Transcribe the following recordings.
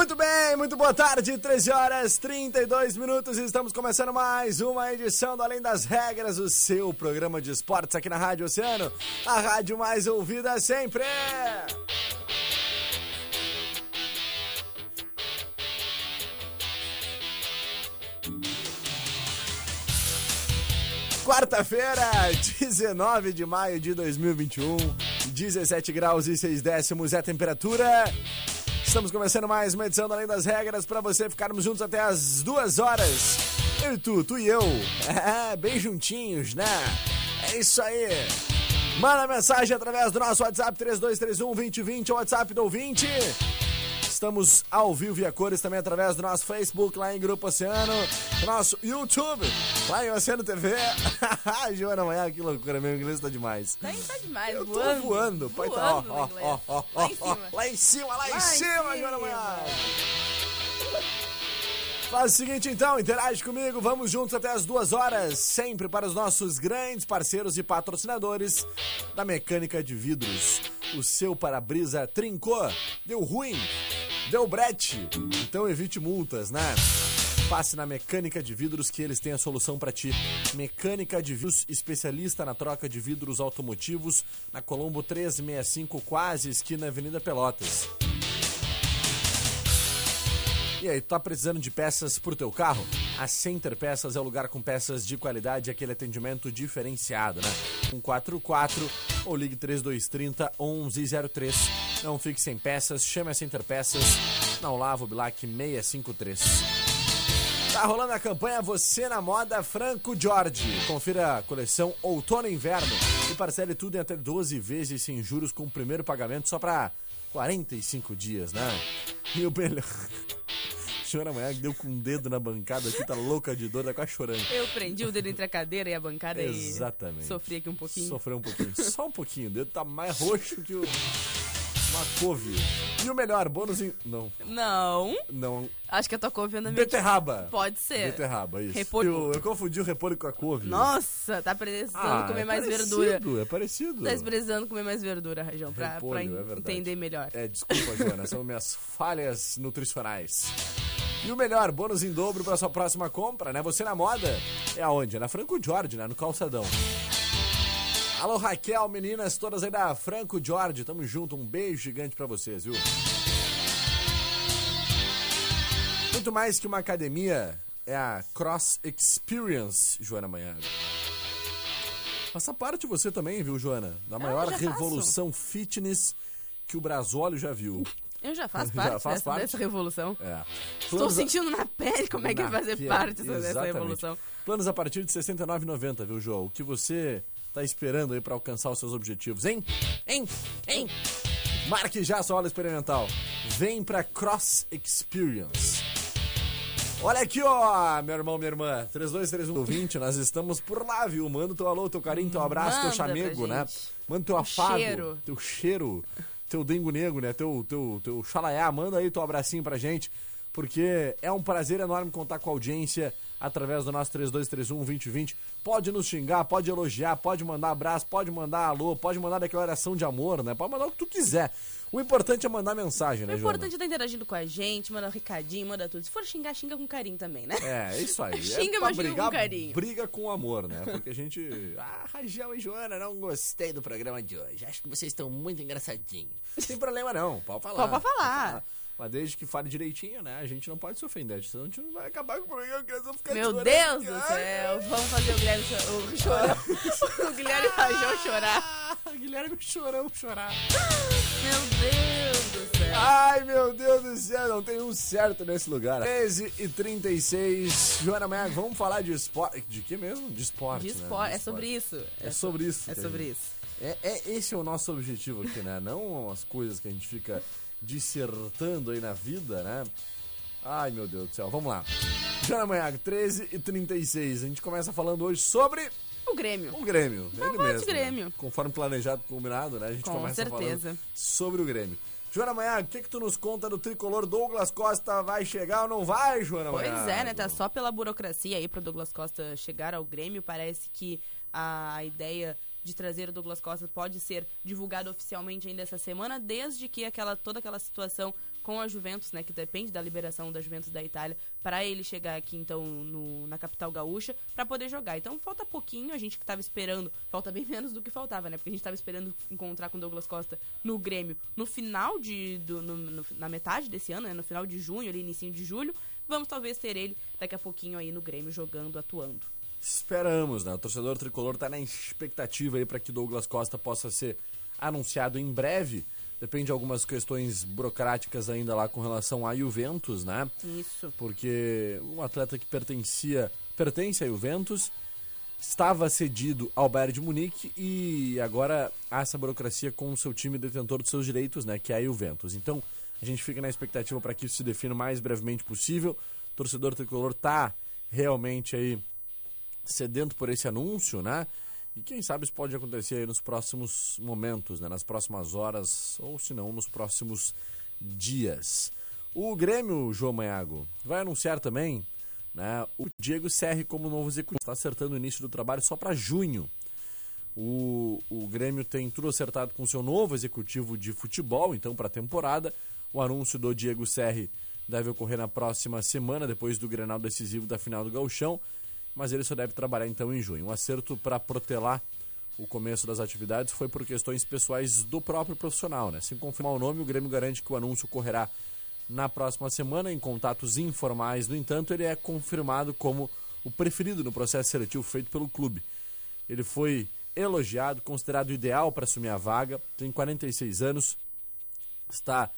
Muito bem, muito boa tarde, 13 horas 32 minutos e estamos começando mais uma edição do Além das Regras, o seu programa de esportes aqui na Rádio Oceano, a rádio mais ouvida sempre. Quarta-feira, 19 de maio de 2021, 17 graus e 6 décimos é a temperatura. Estamos começando mais uma edição do Além das Regras para você ficarmos juntos até as duas horas. Eu e tu, tu e eu. É, bem juntinhos, né? É isso aí. Manda mensagem através do nosso WhatsApp 3231 2020, o WhatsApp do ouvinte. Estamos ao vivo e a cores também através do nosso Facebook lá em Grupo Oceano, nosso YouTube, lá em Oceano TV. Joana, amanhã que loucura, meu inglês tá demais. Tá, tá demais, Eu tô voando. voando, pai tá, ó, Voando ó, ó, ó, Lá ó, em cima. lá em cima, lá em Lá em cima, cima. Joana Manhã. Faz o seguinte então, interage comigo, vamos juntos até as duas horas, sempre para os nossos grandes parceiros e patrocinadores da Mecânica de Vidros. O seu para-brisa trincou, deu ruim, deu brete, então evite multas, né? Passe na Mecânica de Vidros que eles têm a solução para ti. Mecânica de Vidros, especialista na troca de vidros automotivos, na Colombo 365, quase esquina Avenida Pelotas. E aí, tá precisando de peças pro teu carro? A Center Peças é o lugar com peças de qualidade e aquele atendimento diferenciado, né? 144 ou ligue 3230 1103. Não fique sem peças, chame a Center Peças na Olavo Bilac 653. Tá rolando a campanha Você na Moda Franco Jorge. Confira a coleção Outono e Inverno e parcele tudo em até 12 vezes sem juros com o primeiro pagamento só pra 45 dias, né? E o melhor. Senhora amanhã deu com um dedo na bancada aqui, tá louca de dor, tá quase chorando. Eu prendi o dedo entre a cadeira e a bancada Exatamente. e sofri aqui um pouquinho. Sofreu um pouquinho, só um pouquinho. O dedo tá mais roxo que o... uma couve. E o melhor, bônus em... Não, Não, não. acho que a tua couve anda meio... Beterraba. Pode ser. Beterraba, isso. Repolho. Eu, eu confundi o repolho com a couve. Nossa, tá precisando Ah, comer é mais parecido, verdura. É parecido. Tá precisando comer mais verdura, Rajão, pra, Repolho, pra é entender melhor. É, desculpa, Joana, são minhas falhas nutricionais. E o melhor, bônus em dobro para sua próxima compra, né? Você na moda é aonde? É na Franco Jorge, né? No calçadão. Alô, Raquel, meninas todas aí da Franco Jorge, tamo junto, um beijo gigante pra vocês, viu? Muito mais que uma academia, é a Cross Experience, Joana Manhago. Faça parte você também, viu, Joana? Da maior já faço. revolução fitness que o Brasólio já viu. Eu já faço Já parte, faz dessa, parte? dessa revolução. É. Estou a- sentindo na pele como é que vai fazer pele, parte dessa, dessa revolução. Planos a partir de R$ 69,90, viu, João? O que você tá esperando aí pra alcançar os seus objetivos, hein? Hein? Hein? Marque já a sua aula experimental. Vem pra Cross Experience. Olha aqui, ó, meu irmão, minha irmã. 323120, nós estamos por lá, viu? Manda teu alô, teu carinho, teu abraço, teu Manda pra chamego, né? Manda teu afago, cheiro. teu cheiro, teu dengo nego, né? Teu, teu, teu xalaiá. Manda aí teu abracinho pra gente, porque é um prazer enorme contar com a audiência através do nosso 3231-2020. Pode nos xingar, pode elogiar, pode mandar abraço, pode mandar alô, pode mandar declaração de amor, né? Pode mandar o que tu quiser. O importante é mandar mensagem, né, O importante é estar interagindo com a gente, manda um recadinho, manda tudo. Se for xingar, xinga com carinho também, né? É, é isso aí. Xinga, é mas xinga com brigar, carinho. briga com amor, né? Porque a gente... Ah, Rajão e Joana, não gostei do programa de hoje. Acho que vocês estão muito engraçadinhos. Sem problema não, pode falar. Pode falar. Mas desde que fale direitinho, né? A gente não pode se ofender, senão a gente não vai acabar com o programa, que vão ficar Meu. Deus do céu, vamos fazer o Guilherme cho- o chorar. o Guilherme Rajão chorar. Ah, Guilherme chorão chorar. Meu Deus do céu. Ai, meu Deus do céu, não tem um certo nesse lugar. 13 e 36. Joana Maia, vamos falar de esporte. De que mesmo? De esporte. De né? esporte, é sobre isso. É sobre isso. É sobre isso. É, é- esse é o nosso objetivo aqui, né? Não as coisas que a gente fica dissertando aí na vida, né? Ai, meu Deus do céu. Vamos lá. Joana Manhago, 13 e 36. A gente começa falando hoje sobre O Grêmio. o Grêmio. Ele falar de mesmo. Grêmio. né? Conforme planejado, combinado, né? A gente Com começa certeza. falando sobre o Grêmio. Joana Manhago, o que, que tu nos conta do tricolor Douglas Costa? Vai chegar ou não vai, Joana Pois Manhago? é, né? Tá só pela burocracia aí pro Douglas Costa chegar ao Grêmio. Parece que a ideia de trazer o Douglas Costa pode ser divulgada oficialmente ainda essa semana, desde que aquela toda aquela situação com a Juventus, né, que depende da liberação da Juventus da Itália, para ele chegar aqui então no- na capital gaúcha para poder jogar. Então falta pouquinho, a gente que tava esperando, falta bem menos do que faltava, né? Porque a gente tava esperando encontrar com o Douglas Costa no Grêmio no final de do- no- no- na metade desse ano, né, no final de junho, ali início de julho. Vamos talvez ter ele daqui a pouquinho aí no Grêmio jogando, atuando. Esperamos, né? O torcedor tricolor tá na expectativa aí para que Douglas Costa possa ser anunciado em breve. Depende de algumas questões burocráticas ainda lá com relação a Juventus, né? Isso. Porque um atleta que pertencia, pertence a Juventus, estava cedido ao Bayern de Munique e agora há essa burocracia com o seu time detentor dos seus direitos, né, que é a Juventus. Então, a gente fica na expectativa para que isso se defina o mais brevemente possível. O torcedor tricolor tá realmente aí sedento por esse anúncio, né? E quem sabe isso pode acontecer nos próximos momentos, né? nas próximas horas, ou se não, nos próximos dias. O Grêmio, João Manhago, vai anunciar também né, o Diego Serri como novo executivo. Está acertando o início do trabalho só para junho. O, o Grêmio tem tudo acertado com seu novo executivo de futebol, então, para a temporada. O anúncio do Diego Serri deve ocorrer na próxima semana, depois do Grenal decisivo da final do Gauchão, mas ele só deve trabalhar então em junho. Um acerto para protelar o começo das atividades foi por questões pessoais do próprio profissional, né? Sem confirmar o nome, o Grêmio garante que o anúncio ocorrerá na próxima semana em contatos informais. No entanto, ele é confirmado como o preferido no processo seletivo feito pelo clube. Ele foi elogiado, considerado ideal para assumir a vaga, tem 46 anos, está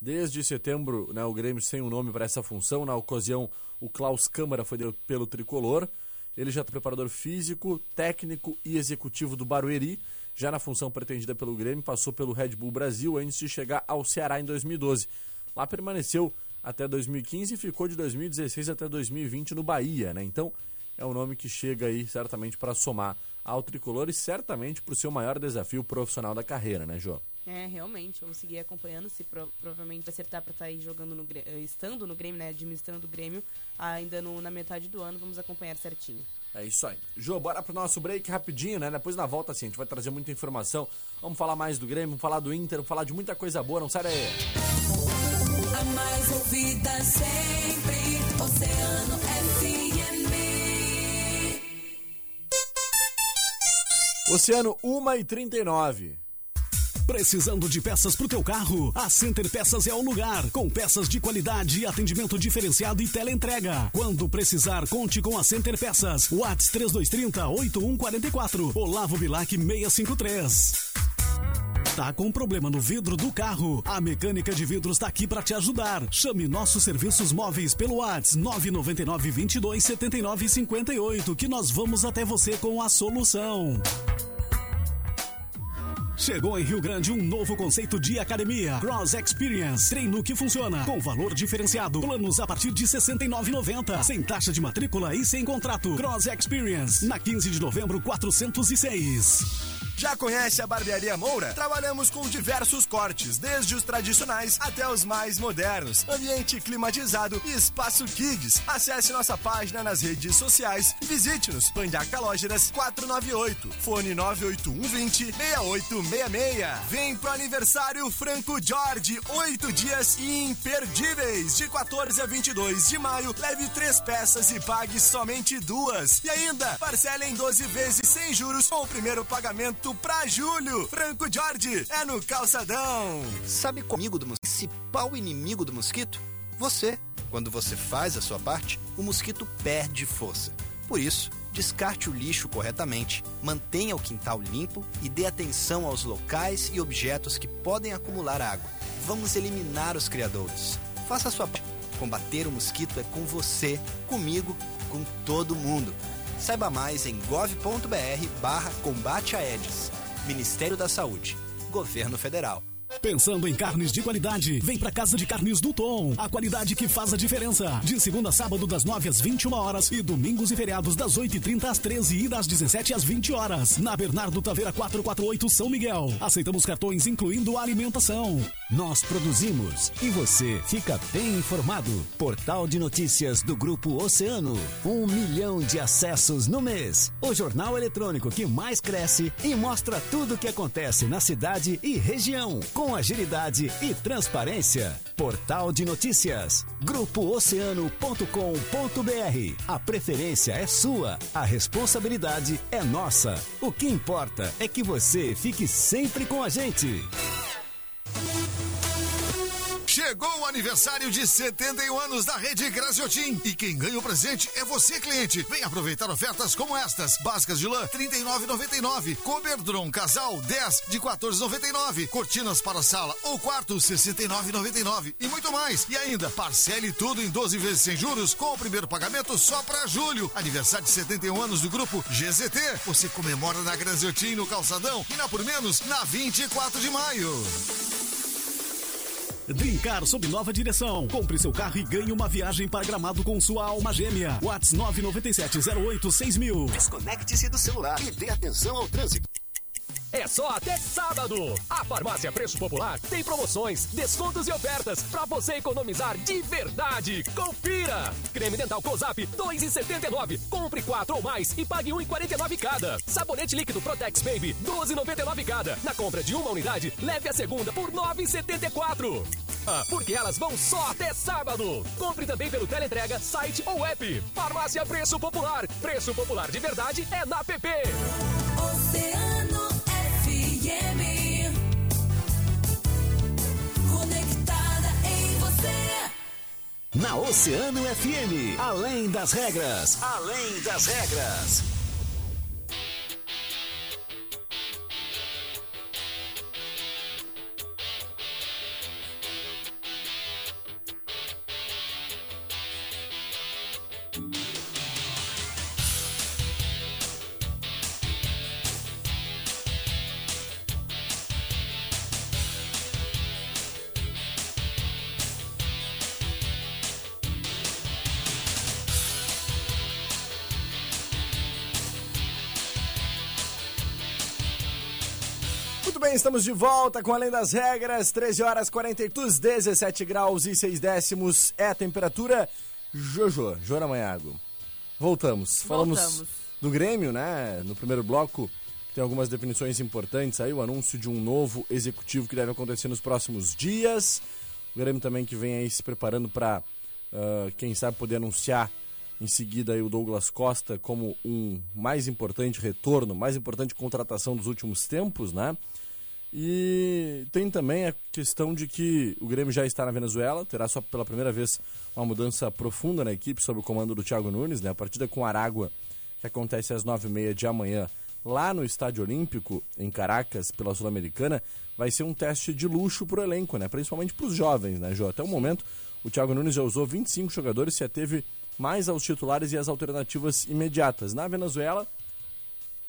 desde setembro né, o Grêmio sem um nome para essa função. Na ocasião, o Klaus Câmara foi pelo tricolor. Ele já é preparador físico, técnico e executivo do Barueri. Já na função pretendida pelo Grêmio, passou pelo Red Bull Brasil antes de chegar ao Ceará em 2012. Lá permaneceu até 2015 e ficou de 2016 até 2020 no Bahia, né? Então é um nome que chega aí certamente para somar ao tricolor e certamente para o seu maior desafio profissional da carreira, né, Jô? É, realmente, vamos seguir acompanhando, se pro- provavelmente vai acertar para estar aí jogando no Grêmio, eh, estando no Grêmio, né, administrando o Grêmio, ainda no- na metade do ano, vamos acompanhar certinho. É isso aí. Jô, bora pro nosso break rapidinho, né? Depois na volta, assim, a gente vai trazer muita informação. Vamos falar mais do Grêmio, vamos falar do Inter, vamos falar de muita coisa boa, não sai daí. A mais ouvida sempre, Oceano FM. Oceano 1 e 39. Precisando de peças pro teu carro? A Center Peças é o lugar. Com peças de qualidade, atendimento diferenciado e teleentrega. Quando precisar, conte com a Center Peças. Whats 3230 8144. Olavo Bilac 653. Tá com problema no vidro do carro? A mecânica de vidros tá aqui para te ajudar. Chame nossos serviços móveis pelo Whats 999 22 79 58 que nós vamos até você com a solução. Chegou em Rio Grande um novo conceito de academia. Cross Experience. Treino que funciona. Com valor diferenciado. Planos a partir de R$ 69,90. Sem taxa de matrícula e sem contrato. Cross Experience. Na 15 de novembro, 406. Já conhece a Barbearia Moura? Trabalhamos com diversos cortes, desde os tradicionais até os mais modernos. Ambiente climatizado e espaço kids. Acesse nossa página nas redes sociais e visite-nos. Pandaca Lógeras 498, fone 98120 6866. Vem pro aniversário Franco Jorge, oito dias imperdíveis. De 14 a 22 de maio, leve três peças e pague somente duas. E ainda, parcela em 12 vezes sem juros com o primeiro pagamento pra julho. Franco Jorge, é no Calçadão. Sabe comigo do principal inimigo do mosquito? Você. Quando você faz a sua parte, o mosquito perde força. Por isso, descarte o lixo corretamente, mantenha o quintal limpo e dê atenção aos locais e objetos que podem acumular água. Vamos eliminar os criadouros. Faça a sua parte. Combater o mosquito é com você, comigo, com todo mundo. Saiba mais em gov.br barra combate a. Ministério da Saúde. Governo Federal. Pensando em carnes de qualidade, vem pra Casa de Carnes do Tom. A qualidade que faz a diferença. De segunda a sábado, das 9 às 21 horas e domingos e feriados, das 8h30 às 13 e das 17 às 20 horas. Na Bernardo Taveira 448, São Miguel. Aceitamos cartões, incluindo alimentação. Nós produzimos e você fica bem informado. Portal de notícias do Grupo Oceano. Um milhão de acessos no mês. O jornal eletrônico que mais cresce e mostra tudo o que acontece na cidade e região com agilidade e transparência. Portal de notícias. GrupoOceano.com.br. A preferência é sua, a responsabilidade é nossa. O que importa é que você fique sempre com a gente. Chegou o aniversário de 71 anos da Rede Graziotin e quem ganha o presente é você, cliente. Vem aproveitar ofertas como estas: básicas de lã 39,99, Coberdron casal 10 de 14,99, cortinas para sala ou quarto 69,99 e muito mais. E ainda parcele tudo em 12 vezes sem juros com o primeiro pagamento só para julho. Aniversário de 71 anos do grupo GZT. Você comemora na Graziotin no Calçadão e na por menos na 24 de maio. Brincar sob nova direção. Compre seu carro e ganhe uma viagem para Gramado com sua alma gêmea. Whats 997-08-6000. Desconecte-se do celular e dê atenção ao trânsito. É só até sábado. A Farmácia Preço Popular tem promoções, descontos e ofertas para você economizar de verdade. Confira! Creme dental Cozap 2,79. Compre 4 ou mais e pague 1,49 cada. Sabonete líquido Protex Baby 12,99 cada. Na compra de uma unidade, leve a segunda por 9,74. Ah, porque elas vão só até sábado. Compre também pelo teleentrega, site ou app. Farmácia Preço Popular. Preço Popular de verdade é na PP. Oceano FM. Conectada em você. Na Oceano FM, além das regras, além das regras. Estamos de volta com Além das Regras, 13 horas 42, 17 graus e 6 décimos é a temperatura. Jojo, Jora Manhago. Voltamos. Falamos Voltamos. do Grêmio, né? No primeiro bloco, tem algumas definições importantes aí, o anúncio de um novo executivo que deve acontecer nos próximos dias. O Grêmio também que vem aí se preparando para, quem sabe, poder anunciar em seguida aí o Douglas Costa como um mais importante retorno, mais importante contratação dos últimos tempos, né? E tem também a questão de que o Grêmio já está na Venezuela, terá só pela primeira vez uma mudança profunda na equipe sob o comando do Thiago Nunes, né? A partida com Aragua, que acontece às nove e meia de amanhã, lá no Estádio Olímpico, em Caracas, pela Sul-Americana, vai ser um teste de luxo pro elenco, né? Principalmente para os jovens, né, Jô? Até o momento, o Thiago Nunes já usou 25 jogadores, se ateve mais aos titulares e às alternativas imediatas. Na Venezuela,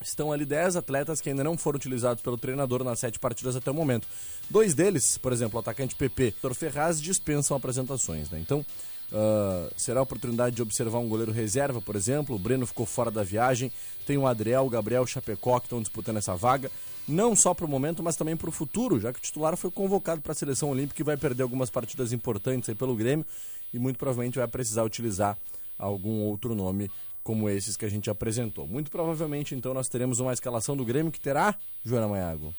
estão ali 10 atletas que ainda não foram utilizados pelo treinador nas sete partidas até o momento. Dois deles, por exemplo, o atacante PP e Ferraz, dispensam apresentações. Né? Então, ah, será a oportunidade de observar um goleiro reserva, por exemplo. O Breno ficou fora da viagem. Tem o Adriel, o Gabriel, o Chapecó que estão disputando essa vaga. Não só para o momento, mas também para o futuro, já que o titular foi convocado para a seleção olímpica e vai perder algumas partidas importantes aí pelo Grêmio e muito provavelmente vai precisar utilizar algum outro nome como esses que a gente apresentou. Muito provavelmente, então, nós teremos uma escalação do Grêmio que terá, Joana Maiago,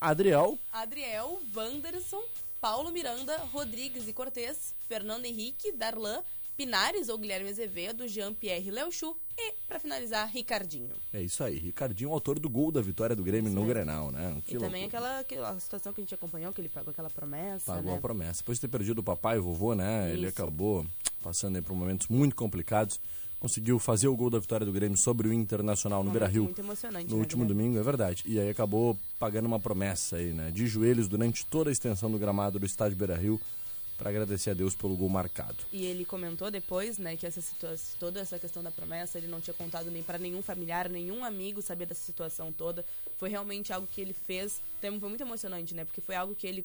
Adriel, Adriel, Wanderson, Paulo Miranda, Rodrigues e Cortez, Fernando Henrique, Darlan, Pinares ou Guilherme Azevedo, Jean-Pierre Leuchu e, para finalizar, Ricardinho. é isso aí, Ricardinho, autor do gol da vitória do Grêmio no Grenal, né? Que e também aquela, aquela situação que a gente acompanhou, que ele pagou aquela promessa, Pagou né? a promessa. Depois de ter perdido o papai e o vovô, né? Ele Isso. acabou passando por momentos muito complicados. Conseguiu fazer o gol da vitória do Grêmio sobre o Internacional no Momento Beira Rio muito emocionante, no né, último Guilherme? domingo, é verdade. E aí acabou pagando uma promessa aí, né? De joelhos durante toda a extensão do gramado do estádio Beira Rio para agradecer a Deus pelo gol marcado. E ele comentou depois, né, que essa situação, toda essa questão da promessa, ele não tinha contado nem para nenhum familiar, nenhum amigo saber dessa situação toda. Foi realmente algo que ele fez. Foi muito emocionante, né? Porque foi algo que ele,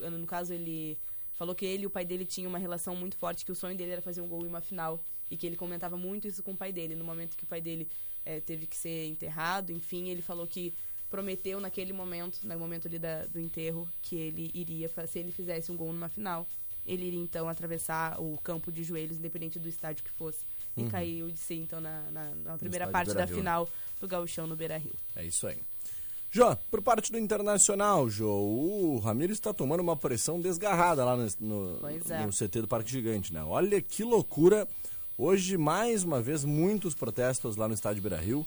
no caso, ele falou que ele e o pai dele tinham uma relação muito forte, que o sonho dele era fazer um gol em uma final e que ele comentava muito isso com o pai dele. No momento que o pai dele eh, teve que ser enterrado, enfim, ele falou que prometeu naquele momento, no momento ali da- do enterro, que ele iria, se ele fizesse um gol numa final, ele iria então atravessar o campo de joelhos, independente do estádio que fosse. E Uhum. caiu de si, então, na, na- na primeira parte da né? final do Gauchão no Beira Rio. É isso aí. Jô, por parte do Internacional, Jô, o Ramiro está tomando uma pressão desgarrada lá no, no, é. no CT do Parque Gigante, né? Olha que loucura. Hoje, mais uma vez, muitos protestos lá no estádio Beira Rio.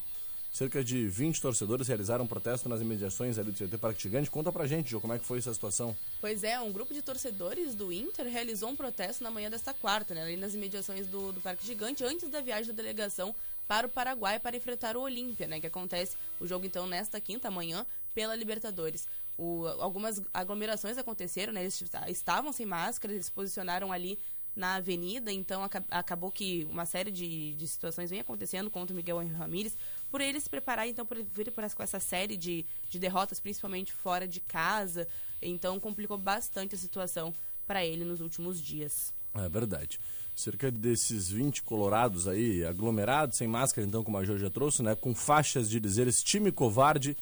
Cerca de 20 torcedores realizaram protesto nas imediações ali do CT Parque Gigante. Conta pra gente, Jô, como é que foi essa situação? Pois é, um grupo de torcedores do Inter realizou um protesto na manhã desta quarta, né, ali nas imediações do, do Parque Gigante, antes da viagem da delegação para o Paraguai para enfrentar o Olímpia, né, que acontece o jogo então nesta quinta manhã pela Libertadores. O- algumas aglomerações aconteceram, né, eles estavam sem máscara, eles se posicionaram ali na avenida, então aca- acabou que uma série de, de situações vem acontecendo contra o Miguel Ramírez, por ele se preparar então por vir por essa, com essa série de, de derrotas, principalmente fora de casa, então complicou bastante a situação para ele nos últimos dias. É verdade. Cerca desses 20 colorados aí, aglomerados, sem máscara, então, como a Jo já trouxe, né? Com faixas de dizeres time covarde,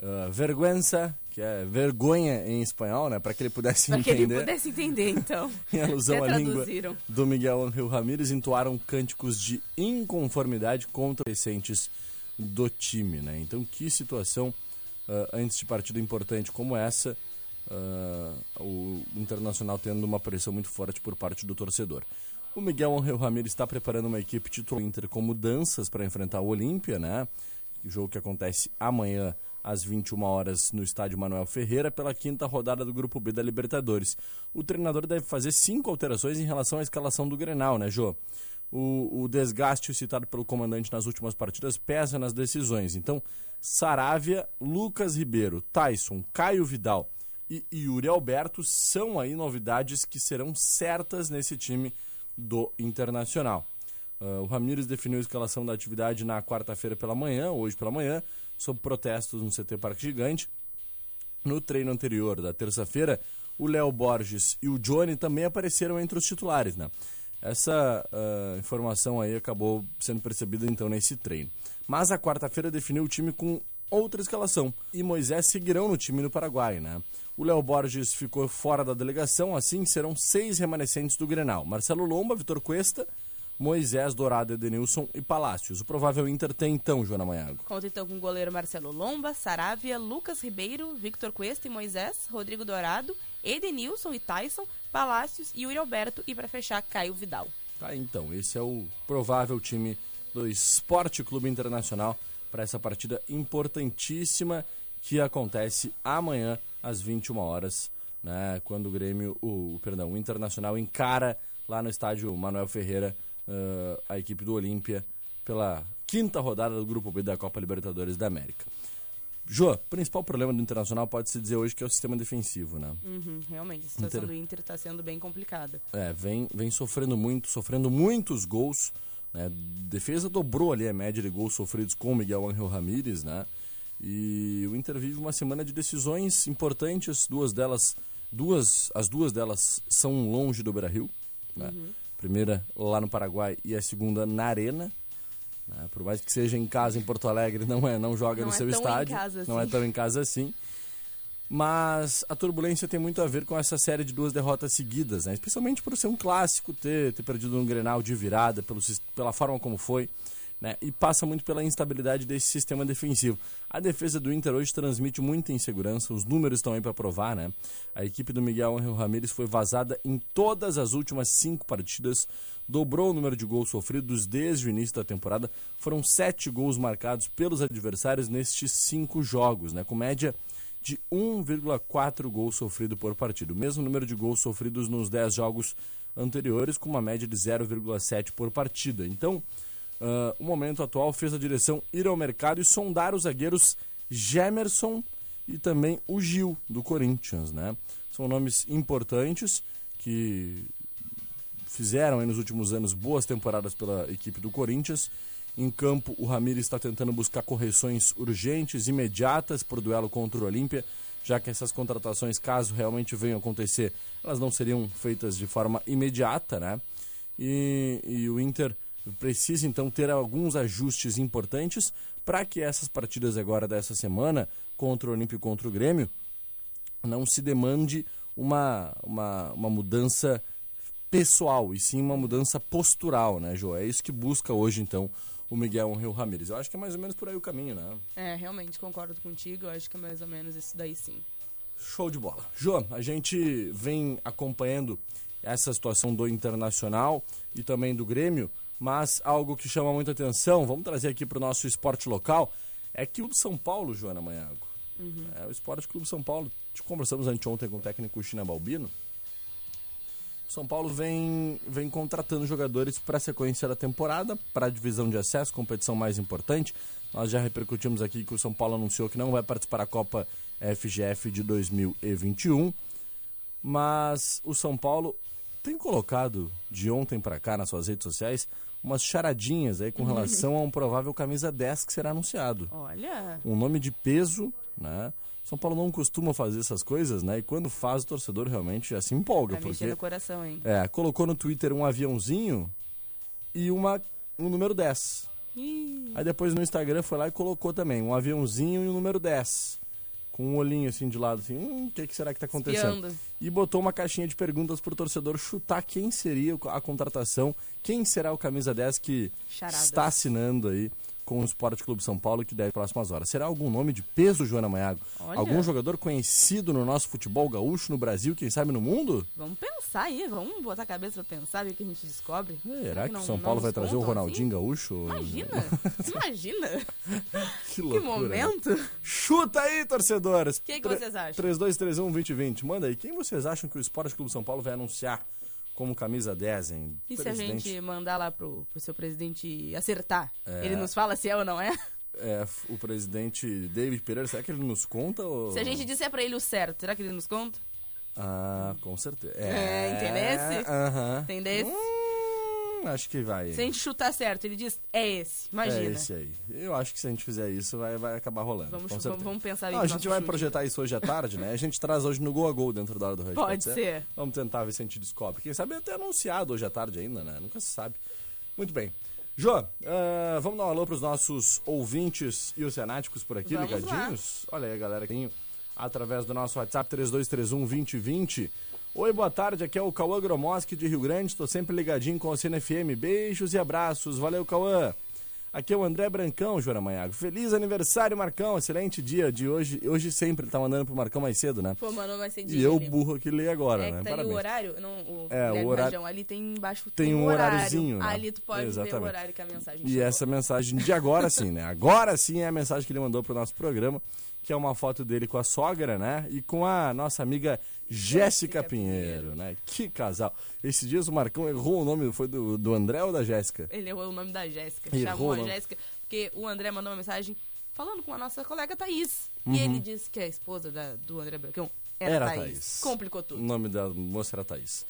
uh, vergüenza, que é vergonha em espanhol, né? Para que ele pudesse Para que ele entender. pudesse entender, então. Em alusão à língua do Miguel Angel Ramírez, entoaram cânticos de inconformidade contra os recentes do time, né? Então, que situação ah, antes de partida importante como essa, ah, o Internacional tendo uma pressão muito forte por parte do torcedor. O Miguel Angel Ramírez está preparando uma equipe titular Inter com mudanças para enfrentar o Olímpia, né? O jogo que acontece amanhã às 21 horas no estádio Manuel Ferreira pela quinta rodada do Grupo B da Libertadores. O treinador deve fazer cinco alterações em relação à escalação do Grenal, né, Jô? O, o desgaste citado pelo comandante nas últimas partidas pesa nas decisões. Então, Saravia, Lucas Ribeiro, Tyson, Caio Vidal e Yuri Alberto são aí novidades que serão certas nesse time do Internacional. Ah, o Ramires definiu a escalação da atividade na quarta-feira pela manhã, hoje pela manhã, sob protestos no CT Parque Gigante. No treino anterior da terça-feira, o Léo Borges e o Johnny também apareceram entre os titulares, né? Essa ah, informação aí acabou sendo percebida então nesse treino. Mas a quarta-feira definiu o time com outra escalação e Moisés seguirão no time no Paraguai, né? O Léo Borges ficou fora da delegação, assim serão seis remanescentes do Grenal: Marcelo Lomba, Vitor Cuesta, Moisés, Dourado, Edenilson e Palácios. O provável Inter tem então, Joana Maiago. Conta então com o goleiro Marcelo Lomba, Saravia, Lucas Ribeiro, Victor Cuesta e Moisés, Rodrigo Dourado, Edenilson e Tyson, Palácios, Yuri Alberto e para fechar, Caio Vidal. Tá, então, esse é o provável time do Esporte Clube Internacional para essa partida importantíssima que acontece amanhã às 21 horas, né, quando o Grêmio, o, o, perdão, o Internacional encara lá no estádio Manuel Ferreira uh, a equipe do Olímpia pela quinta rodada do Grupo B da Copa Libertadores da América. Jô, o principal problema do Internacional pode-se dizer hoje que é o sistema defensivo, né? Uhum, realmente, a situação Inter- do Inter está sendo bem complicada. É, vem, vem sofrendo muito, sofrendo muitos gols. Né? Defesa dobrou ali a média de gols sofridos com o Miguel Angel Ramírez, né? E o Inter vive uma semana de decisões importantes, duas delas, duas, as duas delas são longe do Beira-Rio, Né? Primeira lá no Paraguai e a segunda na Arena. né? Por mais que seja em casa em Porto Alegre, não é, não joga Não no é seu estádio. casa Não é assim. tão em casa assim. Mas a turbulência tem muito a ver com essa série de duas derrotas seguidas, né? Especialmente por ser um clássico, ter, ter perdido um Grenal de virada, pelo, pela forma como foi, né? E passa muito pela instabilidade desse sistema defensivo. A defesa do Inter hoje transmite muita insegurança, os números estão aí para provar, né? A equipe do Miguel Angel Ramírez foi vazada em todas as últimas cinco partidas, dobrou o número de gols sofridos desde o início da temporada. Foram sete gols marcados pelos adversários nestes cinco jogos, né? Com média de 1,4 gols sofrido por partida. O mesmo número de gols sofridos nos 10 jogos anteriores, com uma média de 0,7 por partida. Então, ah, o momento atual fez a direção ir ao mercado e sondar os zagueiros Gemerson e também o Gil, do Corinthians. Né? São nomes importantes que fizeram nos últimos anos boas temporadas pela equipe do Corinthians. Em campo, o Ramires está tentando buscar correções urgentes, imediatas o duelo contra o Olímpia, já que essas contratações, caso realmente venham acontecer, elas não seriam feitas de forma imediata, né? E, e o Inter precisa então ter alguns ajustes importantes para que essas partidas agora dessa semana, contra o Olímpia e contra o Grêmio, não se demande uma, uma, uma mudança pessoal, e sim uma mudança postural, né, Jô? É isso que busca hoje, então, o Miguel Rio Ramírez. Eu acho que é mais ou menos por aí o caminho, né? É, realmente, concordo contigo. Eu acho que é mais ou menos isso daí sim. Show de bola. Jô, a gente vem acompanhando essa situação do Internacional e também do Grêmio, mas algo que chama muita atenção, vamos trazer aqui para o nosso esporte local, é que o do São Paulo, Joana Manhago. É, o Esporte Clube São Paulo, conversamos anteontem com o técnico China Balbino. São Paulo vem, vem contratando jogadores para a sequência da temporada, para a divisão de acesso, competição mais importante. Nós já repercutimos aqui que o São Paulo anunciou que não vai participar da Copa FGF de 2021. Mas o São Paulo tem colocado de ontem para cá nas suas redes sociais umas charadinhas aí com relação a um provável camisa 10 que será anunciado Olha, um nome de peso, né? São Paulo não costuma fazer essas coisas, né? E quando faz, o torcedor realmente já se empolga. vai mexer porque no coração, hein? é, colocou no Twitter um aviãozinho e uma, um número 10. Ih, Aí depois no Instagram foi lá e colocou também um aviãozinho e um número 10. Com um olhinho assim de lado, assim, hum, o que, que será que tá acontecendo? Espiando. E botou uma caixinha de perguntas pro torcedor chutar quem seria o- a contratação, quem será o camisa 10 que está assinando aí com o Esporte Clube São Paulo que deve próximas horas. Será algum nome de peso, Joana Maiago? Olha. Algum jogador conhecido no nosso futebol gaúcho, no Brasil, quem sabe no mundo? vamos pensar aí, vamos botar a cabeça pra pensar, ver o que a gente descobre. Será que o São Paulo vai trazer o Ronaldinho assim? Gaúcho? Imagina, imagina, Que que loucura. né? momento. Chuta aí, torcedores! Que que vocês acham? 3231-2020. Manda aí, quem vocês acham que o Esporte Clube São Paulo vai anunciar como camisa 10, hein? E se a Presidente, gente mandar lá pro, pro seu presidente acertar? É. Ele nos fala se é ou não é? É, o presidente David Pereira, será que ele nos conta? Ou... Se a gente disser pra ele o certo, será que ele nos conta? Ah, com certeza. É, entendesse? Aham. Entendesse? Hum, acho que vai. Se a gente chutar certo, ele diz, é esse, imagina. É esse aí. Eu acho que se a gente fizer isso, vai, vai acabar rolando. Vamos, com certeza. vamos pensar Não, a gente vai chute. projetar isso hoje à tarde, né? A gente traz hoje no Gol a Gol dentro da hora do Rush. Pode ser. Vamos tentar ver se a gente descobre. Quem sabe até anunciado hoje à tarde ainda, né? Nunca se sabe. Muito bem. Jô, ah, vamos dar um alô pros nossos ouvintes e oceanáticos por aqui, Vamos ligadinhos? Olha aí, galera, através do nosso WhatsApp 3231-2020. Oi, boa tarde, aqui é o Cauã Gromoski de Rio Grande, estou sempre ligadinho com o CNFM. Beijos e abraços, valeu, Cauã. Aqui é o André Brancão, Joana Manhago. Feliz aniversário, Marcão. Excelente dia de hoje. Hoje sempre ele tá mandando pro Marcão mais cedo, né? Pô, mano, vai ser E eu, burro, que leio agora, É né? que tá ali Parabéns. o horário, não, o, É, o horário- Rajão, ali tem embaixo Tem um horário. horáriozinho, né? Ali tu pode ver o Exatamente. horário que a mensagem E chegou. essa mensagem de agora sim, né? Agora sim é a mensagem que ele mandou pro nosso programa, que é uma foto dele com a sogra, né? E com a nossa amiga Jéssica Pinheiro, né? Que casal. Esses dias o Marcão errou o nome, foi do, do André ou da Jéssica? Ele errou o nome da Jéssica. Errou Chamou o a. Jéssica, porque o André mandou uma mensagem falando com a nossa colega Thaís. Uhum. E ele disse que a esposa da- do André Brancão era, Era Thaís. Thaís. Complicou O tudo. nome da moça era Thaís.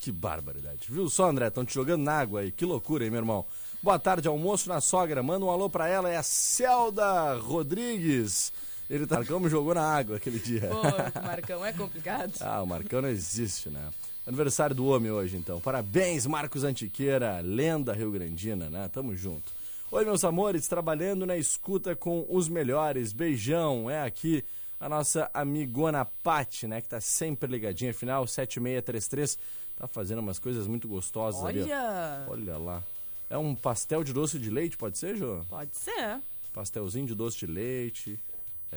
Que barbaridade. Viu só, André? Estão te jogando na água aí. Que loucura, hein, meu irmão? Boa tarde, almoço na sogra. Manda um alô pra ela. É a Celda Rodrigues. Ele tá... Marcão me jogou na água aquele dia. Pô, Marcão, é complicado. Ah, o Marcão não existe, né? Aniversário do homem hoje, então. Parabéns, Marcos Antiqueira, lenda rio-grandina, né? Tamo junto. Oi, meus amores, trabalhando na escuta com os melhores. Beijão, é aqui a nossa amigona Pati, né? Que tá sempre ligadinha. Final 7633. Tá fazendo umas coisas muito gostosas ali. ó. Olha! Olha lá. É um pastel de doce de leite, pode ser, Jô? Pode ser. Pastelzinho de doce de leite.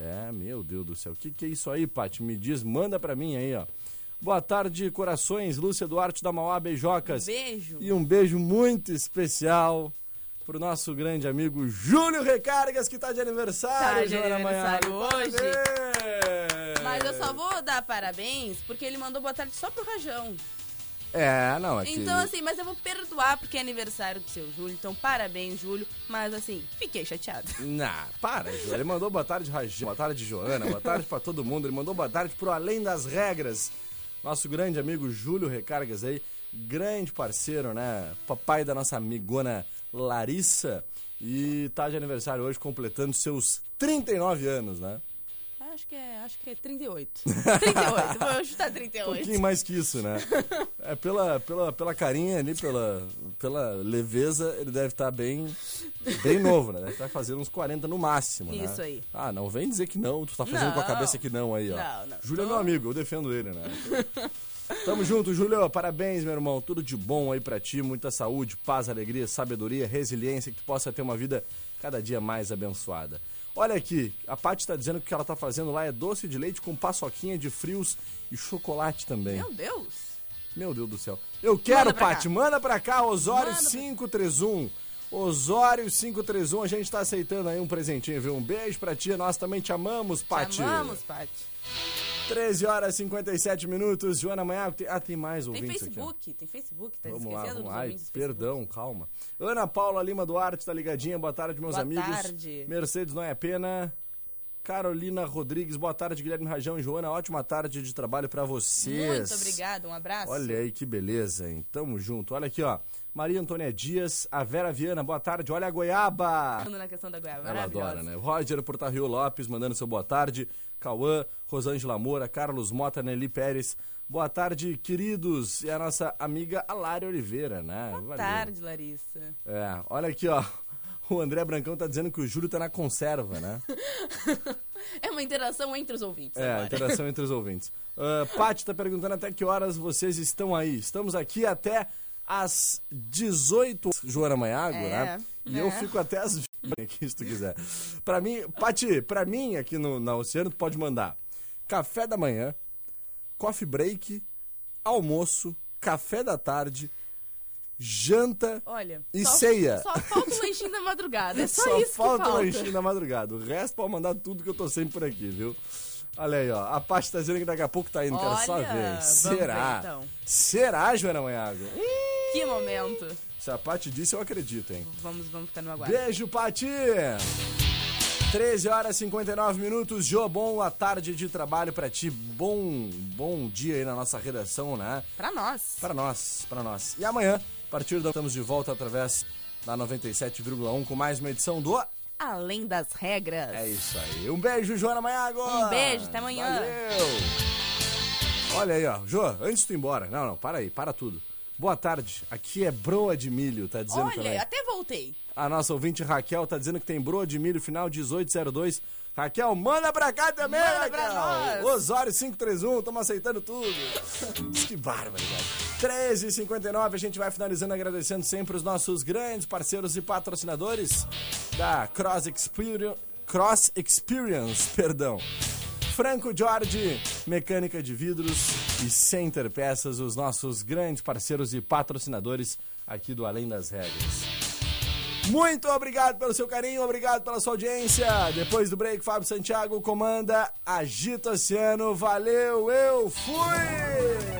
É, meu Deus do céu. O que, que é isso aí, Pati? Me diz, manda pra mim aí, ó. Boa tarde, corações. Lúcia Duarte da Mauá, beijocas. Beijo. E um beijo muito especial pro nosso grande amigo Júlio Recargas, que tá de aniversário, Tá de aniversário hoje. Parabéns! Mas eu só vou dar parabéns porque ele mandou boa tarde só pro Rajão. É, não, é que... Então, assim, mas eu vou perdoar porque é aniversário do seu Júlio. Então, parabéns, Júlio. Mas, assim, fiquei chateada. Não, para, Jô. Ele mandou boa tarde, Rajão, boa tarde, Joana, boa tarde pra todo mundo. Ele mandou boa tarde pro Além das Regras. Nosso grande amigo Júlio Recargas aí, grande parceiro, né? Papai da nossa amigona Larissa. E tá de aniversário hoje, completando seus 39 anos, né? Acho que é, acho que é 38. 38, vou chutar Um 38. pouquinho mais que isso, né? É pela, pela, pela carinha ali, pela, pela leveza, ele deve estar bem, bem novo, né? Deve estar fazendo uns 40 no máximo, né? Isso aí. Ah, não vem dizer que não, tu tá fazendo com a Não. cabeça que não aí, ó. Não, não. Júlio é meu amigo, eu defendo ele, né? Tamo junto, Júlio. Parabéns, meu irmão. Tudo de bom aí pra ti. Muita saúde, paz, alegria, sabedoria, resiliência, que tu possa ter uma vida cada dia mais abençoada. Olha aqui, a Paty tá dizendo que o que ela tá fazendo lá é doce de leite com paçoquinha de frios e chocolate também. Meu Deus. Meu Deus do céu. Eu quero, Paty, manda pra cá, Osório Manda pra- 531. Osório 531, a gente tá aceitando aí um presentinho, viu? Um beijo pra ti, nós também te amamos, Paty. Te amamos, Paty. 13 horas e 57 minutos, Joana Manhago. Tem... Ah, tem mais Tem ouvintes aqui. Facebook, tem Facebook, tá Vamos lá, vamos lá. Ai, Facebook. perdão, calma. Ana Paula Lima Duarte tá ligadinha. Boa tarde, meus Boa amigos. tarde. Mercedes Não é Pena. Carolina Rodrigues, boa tarde, Guilherme Rajão e Joana. Ótima tarde de trabalho pra vocês. Muito obrigada, um abraço. Olha aí que beleza, hein? Tamo junto. Olha aqui, ó. Maria Antônia Dias, a Vera Viana, boa tarde. Olha a goiaba. Na questão da goiaba, Ela adora, né? Roger Portarrio Lopes mandando seu boa tarde. Cauã, Rosângela Moura, Carlos Mota, Nelly Pérez. Boa tarde, queridos. E a nossa amiga Alária Oliveira, né? Boa Valeu. tarde, Larissa. É, olha aqui, ó. O André Brancão tá dizendo que o Júlio tá na conserva, né? É uma interação entre os ouvintes É, agora. interação entre os ouvintes. Uh, Paty tá perguntando até que horas vocês estão aí. Estamos aqui até às 18 Joana Manhago, É, né? E é. eu fico até às 20 aqui, se tu quiser. Pra mim, Paty, pra mim aqui no, na Oceano, tu pode mandar café da manhã, coffee break, almoço, café da tarde, janta Olha, e só, ceia. Só falta o lanchinho da madrugada. É só, Só isso falta que o falta. lanchinho na madrugada. O resto pode mandar tudo que eu tô sempre por aqui, viu? Olha aí, ó. A Paty tá dizendo que daqui a pouco tá indo, quero só Olha, ver. Será? ver, então. Será, Joana Manhago? Que momento. Se a Paty disse, eu acredito, hein? Vamos, vamos ficar no aguardo. Beijo, Paty! 13 horas e 59 minutos. Jô, boa tarde de trabalho pra ti. Bom, bom dia aí na nossa redação, né? Pra nós. Para nós, para nós. E amanhã, a partir da estamos de volta através da 97,1 com mais uma edição do Além das regras. É isso aí. Um beijo, Joana Maiago. Um beijo, até amanhã. Valeu. Olha aí, ó. Jô, antes de tu ir embora. Não, não, para aí, para tudo. Boa tarde. Aqui é broa de milho, tá dizendo Olha, também. até voltei. A nossa ouvinte Raquel tá dizendo que tem broa de milho final 1802. Raquel, manda pra cá também, Manda Raquel. pra nós. Osório 531, estamos aceitando tudo. que barbaridade. 13h59, a gente vai finalizando agradecendo sempre os nossos grandes parceiros e patrocinadores da Cross Experience, Cross Experience, perdão. Franco Jorge, mecânica de vidros e Center Peças, os nossos grandes parceiros e patrocinadores aqui do Além das Regras. Muito obrigado pelo seu carinho, obrigado pela sua audiência. Depois do break, Fábio Santiago comanda Agita Oceano. Valeu, eu fui!